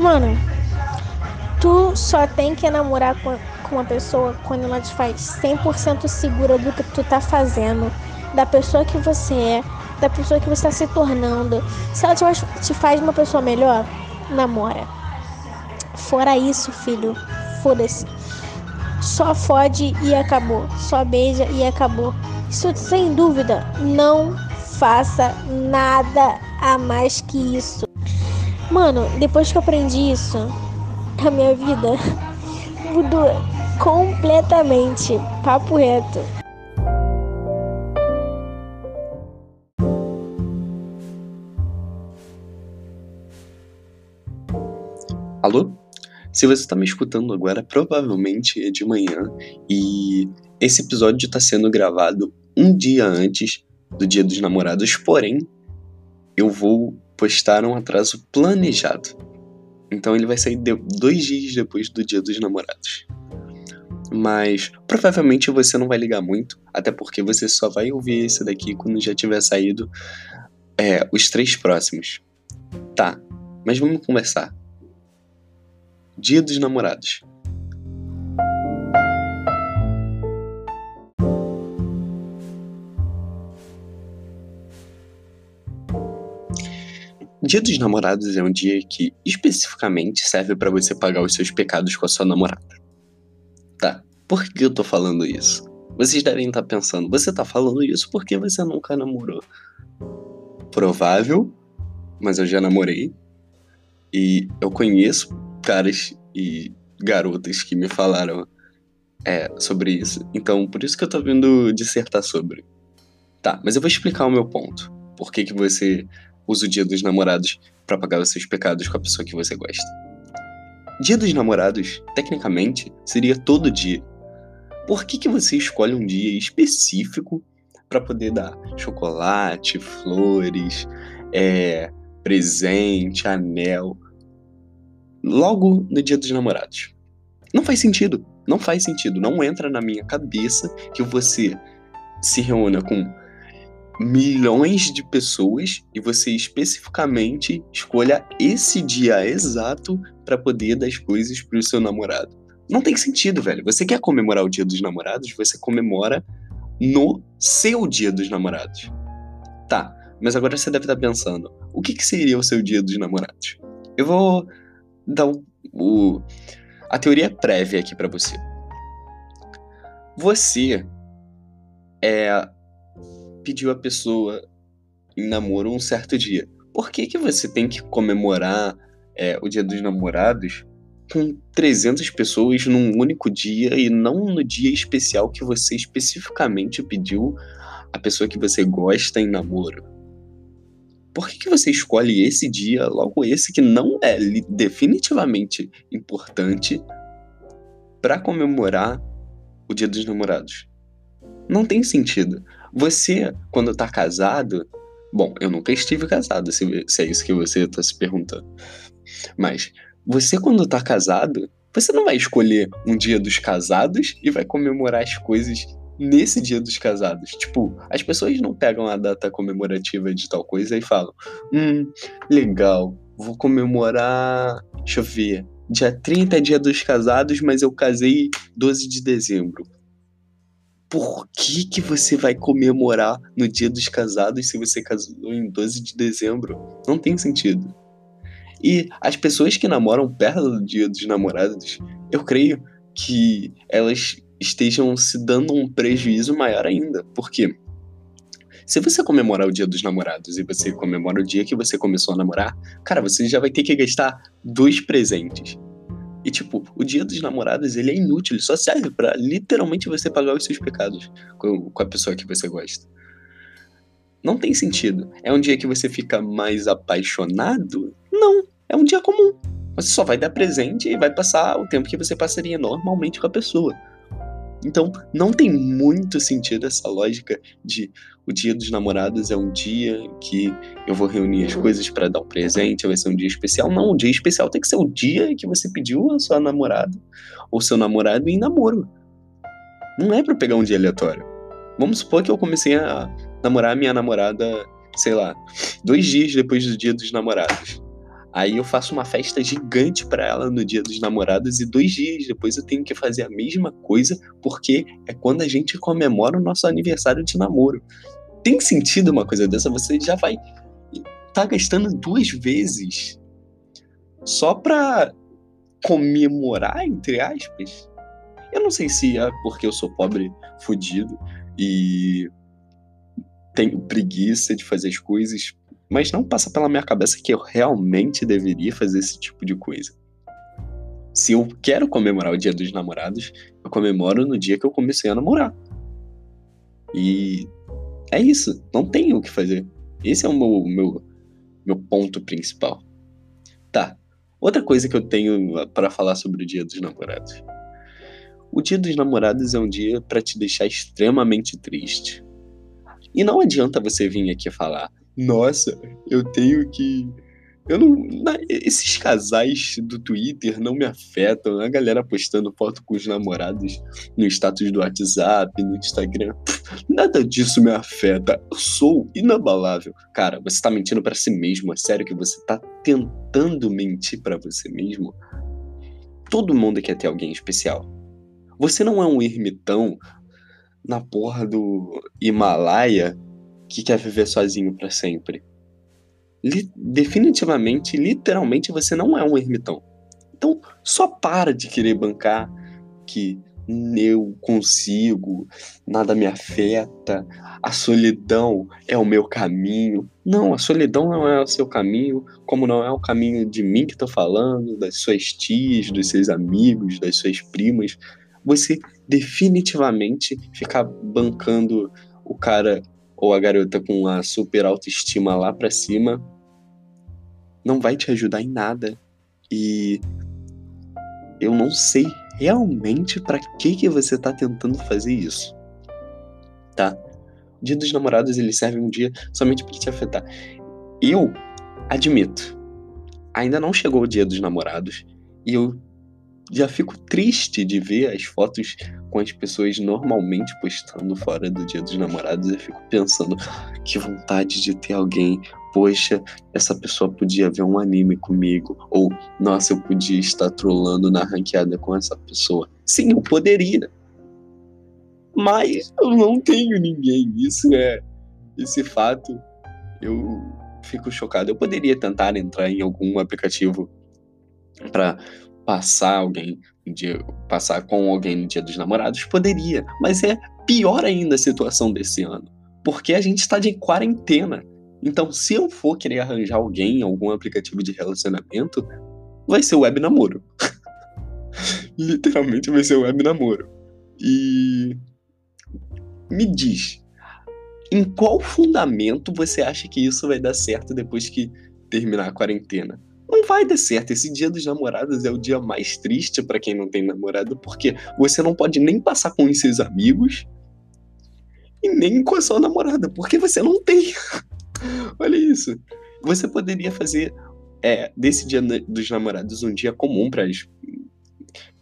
Mano, tu só tem que namorar com, com uma pessoa quando ela te faz 100% segura do que tu tá fazendo, da pessoa que você é, da pessoa que você está se tornando. Se ela te, te faz uma pessoa melhor, namora. Fora isso, filho, foda-se. Só fode e acabou. Só beija e acabou. Isso sem dúvida, não faça nada a mais que isso. Mano, depois que eu aprendi isso, a minha vida mudou completamente. Papo reto. Alô? Se você está me escutando agora, provavelmente é de manhã e esse episódio está sendo gravado um dia antes do Dia dos Namorados, porém, eu vou postar um atraso planejado. Então ele vai sair dois dias depois do Dia dos Namorados. Mas provavelmente você não vai ligar muito, até porque você só vai ouvir esse daqui quando já tiver saído é, os três próximos. Tá, mas vamos conversar. Dia dos Namorados. Dia dos Namorados é um dia que especificamente serve para você pagar os seus pecados com a sua namorada. Tá, por que eu tô falando isso? Vocês devem estar tá pensando, você tá falando isso porque você nunca namorou. Provável, mas eu já namorei. E eu conheço caras e garotas que me falaram é, sobre isso. Então, por isso que eu tô vindo dissertar sobre. Tá, mas eu vou explicar o meu ponto. Por que, que você usa o dia dos namorados para pagar os seus pecados com a pessoa que você gosta? Dia dos namorados, tecnicamente, seria todo dia. Por que, que você escolhe um dia específico para poder dar chocolate, flores, é, presente, anel? logo no dia dos namorados. Não faz sentido. Não faz sentido. Não entra na minha cabeça que você se reúna com milhões de pessoas e você especificamente escolha esse dia exato para poder dar as coisas para o seu namorado. Não tem sentido, velho. Você quer comemorar o dia dos namorados? Você comemora no seu dia dos namorados. Tá, mas agora você deve estar pensando: o que, que seria o seu dia dos namorados? Eu vou dar o, o a teoria prévia aqui para você. Você é pediu a pessoa em namoro um certo dia. Por que, que você tem que comemorar é, o Dia dos Namorados com 300 pessoas num único dia e não no dia especial que você especificamente pediu a pessoa que você gosta em namoro? por que, que você escolhe esse dia, logo esse que não é definitivamente importante, para comemorar o Dia dos Namorados? Não tem sentido. Você, quando tá casado. Bom, eu nunca estive casado, se, se é isso que você tá se perguntando. Mas, você, quando tá casado, você não vai escolher um dia dos casados e vai comemorar as coisas nesse dia dos casados. Tipo, as pessoas não pegam a data comemorativa de tal coisa e falam: Hum, legal, vou comemorar. Deixa eu ver. Dia 30 é dia dos casados, mas eu casei 12 de dezembro. Por que, que você vai comemorar no dia dos casados se você casou em 12 de dezembro? Não tem sentido. E as pessoas que namoram perto do dia dos namorados, eu creio que elas estejam se dando um prejuízo maior ainda. Por quê? Se você comemorar o dia dos namorados e você comemora o dia que você começou a namorar, cara, você já vai ter que gastar dois presentes. E tipo, o dia dos namorados ele é inútil, ele só serve para literalmente você pagar os seus pecados com, com a pessoa que você gosta. Não tem sentido. É um dia que você fica mais apaixonado? Não, é um dia comum. Você só vai dar presente e vai passar o tempo que você passaria normalmente com a pessoa. Então, não tem muito sentido essa lógica de o dia dos namorados é um dia que eu vou reunir as coisas para dar um presente, vai ser um dia especial. Não, o dia especial tem que ser o dia que você pediu a sua namorada ou seu namorado em namoro. Não é para pegar um dia aleatório. Vamos supor que eu comecei a namorar minha namorada, sei lá, dois dias depois do dia dos namorados. Aí eu faço uma festa gigante para ela no dia dos namorados e dois dias depois eu tenho que fazer a mesma coisa porque é quando a gente comemora o nosso aniversário de namoro. Tem sentido uma coisa dessa? Você já vai tá gastando duas vezes só pra comemorar, entre aspas? Eu não sei se é porque eu sou pobre, fudido e tenho preguiça de fazer as coisas mas não passa pela minha cabeça que eu realmente deveria fazer esse tipo de coisa. Se eu quero comemorar o Dia dos Namorados, eu comemoro no dia que eu comecei a namorar. E é isso, não tenho o que fazer. Esse é o meu, meu, meu ponto principal. Tá, outra coisa que eu tenho para falar sobre o Dia dos Namorados. O Dia dos Namorados é um dia para te deixar extremamente triste. E não adianta você vir aqui falar: nossa, eu tenho que. Eu não. Esses casais do Twitter não me afetam. A galera postando foto com os namorados no status do WhatsApp, no Instagram. Nada disso me afeta. Eu sou inabalável. Cara, você tá mentindo para si mesmo. É sério que você tá tentando mentir para você mesmo? Todo mundo quer ter alguém especial. Você não é um ermitão na porra do Himalaia que quer viver sozinho para sempre. Li definitivamente, literalmente, você não é um ermitão. Então, só para de querer bancar que eu consigo, nada me afeta, a solidão é o meu caminho. Não, a solidão não é o seu caminho, como não é o caminho de mim que estou falando, das suas tias, dos seus amigos, das suas primas. Você definitivamente ficar bancando o cara ou a garota com a super autoestima lá pra cima, não vai te ajudar em nada. E eu não sei realmente para que que você tá tentando fazer isso. Tá? Dia dos namorados ele serve um dia somente para te afetar. Eu admito, ainda não chegou o dia dos namorados e eu já fico triste de ver as fotos com as pessoas normalmente postando fora do Dia dos Namorados. Eu fico pensando que vontade de ter alguém. Poxa, essa pessoa podia ver um anime comigo. Ou, nossa, eu podia estar trolando na ranqueada com essa pessoa. Sim, eu poderia. Mas eu não tenho ninguém. Isso é. Esse fato. Eu fico chocado. Eu poderia tentar entrar em algum aplicativo para passar alguém dia, passar com alguém no dia dos namorados? Poderia, mas é pior ainda a situação desse ano, porque a gente está de quarentena. Então, se eu for querer arranjar alguém em algum aplicativo de relacionamento, vai ser web namoro. Literalmente vai ser web namoro. E me diz, em qual fundamento você acha que isso vai dar certo depois que terminar a quarentena? Não vai dar certo. Esse dia dos namorados é o dia mais triste para quem não tem namorado, porque você não pode nem passar com os seus amigos e nem com a sua namorada, porque você não tem. Olha isso. Você poderia fazer é, desse dia dos namorados um dia comum para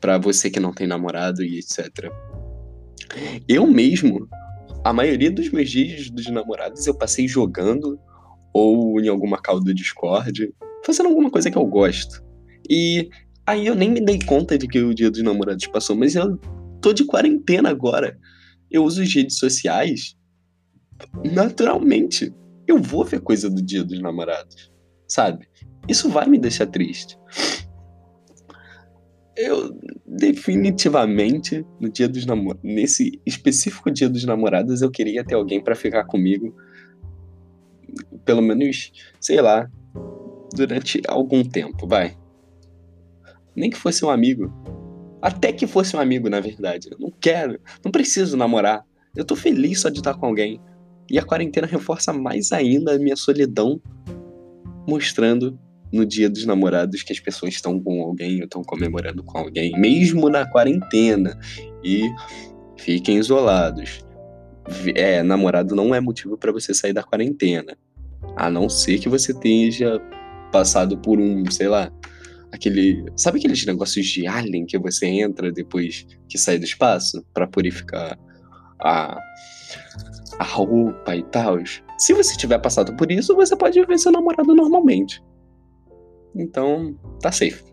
para você que não tem namorado e etc. Eu mesmo, a maioria dos meus dias dos namorados eu passei jogando ou em alguma call do Discord fazendo alguma coisa que eu gosto. E aí eu nem me dei conta de que o dia dos namorados passou, mas eu tô de quarentena agora. Eu uso as redes sociais naturalmente. Eu vou ver coisa do dia dos namorados, sabe? Isso vai me deixar triste. Eu definitivamente no dia dos namorados, nesse específico dia dos namorados, eu queria ter alguém para ficar comigo pelo menos, sei lá, durante algum tempo, vai. Nem que fosse um amigo. Até que fosse um amigo, na verdade. Eu não quero, não preciso namorar. Eu tô feliz só de estar com alguém. E a quarentena reforça mais ainda a minha solidão, mostrando no dia dos namorados que as pessoas estão com alguém, estão comemorando com alguém, mesmo na quarentena. E fiquem isolados. É, namorado não é motivo para você sair da quarentena. A não ser que você esteja passado por um, sei lá, aquele. Sabe aqueles negócios de alien que você entra depois que sai do espaço para purificar a, a roupa e tal? Se você tiver passado por isso, você pode ver seu namorado normalmente. Então, tá safe.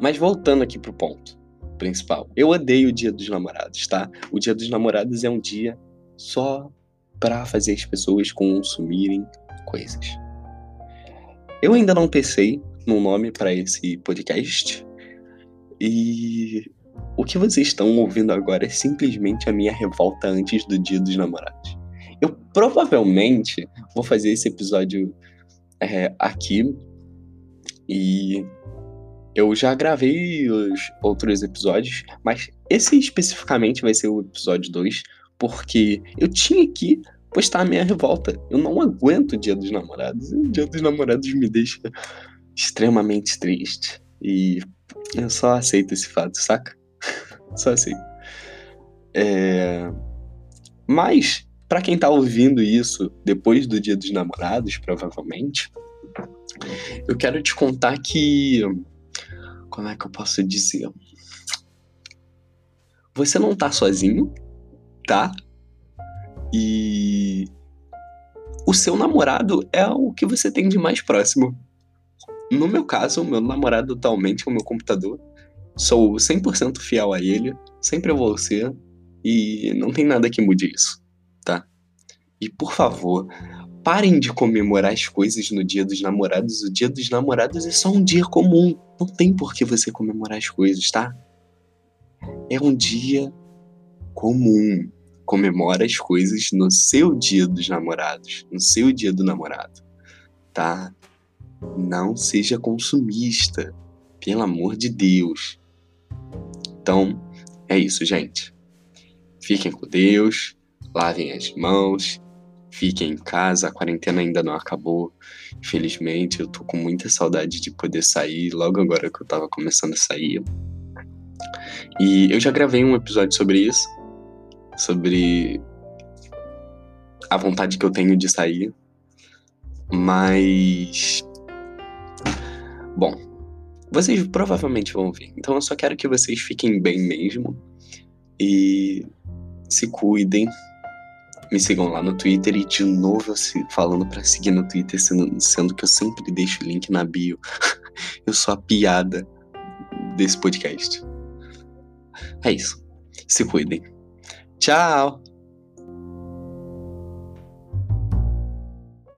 Mas voltando aqui pro ponto principal. Eu odeio o Dia dos Namorados, tá? O Dia dos Namorados é um dia só para fazer as pessoas consumirem coisas. Eu ainda não pensei no nome para esse podcast. E o que vocês estão ouvindo agora é simplesmente a minha revolta antes do Dia dos Namorados. Eu provavelmente vou fazer esse episódio é, aqui e eu já gravei os outros episódios, mas esse especificamente vai ser o episódio 2, porque eu tinha que postar a minha revolta. Eu não aguento o Dia dos Namorados. O Dia dos Namorados me deixa extremamente triste. E eu só aceito esse fato, saca? só aceito. É... Mas, para quem tá ouvindo isso depois do Dia dos Namorados, provavelmente, eu quero te contar que como é que eu posso dizer? Você não tá sozinho, tá? E o seu namorado é o que você tem de mais próximo. No meu caso, o meu namorado atualmente é o meu computador. Sou 100% fiel a ele, sempre vou ser, e não tem nada que mude isso, tá? E por favor, parem de comemorar as coisas no dia dos namorados. O dia dos namorados é só um dia comum. Não tem por que você comemorar as coisas, tá? É um dia comum. Comemora as coisas no seu dia dos namorados, no seu dia do namorado, tá? Não seja consumista, pelo amor de Deus. Então, é isso, gente. Fiquem com Deus, lavem as mãos fiquem em casa, a quarentena ainda não acabou. Infelizmente, eu tô com muita saudade de poder sair logo agora que eu tava começando a sair. E eu já gravei um episódio sobre isso, sobre a vontade que eu tenho de sair. Mas bom, vocês provavelmente vão ver. Então eu só quero que vocês fiquem bem mesmo e se cuidem me sigam lá no Twitter e de novo falando para seguir no Twitter, sendo, sendo que eu sempre deixo o link na bio. eu sou a piada desse podcast. É isso. Se cuidem. Tchau!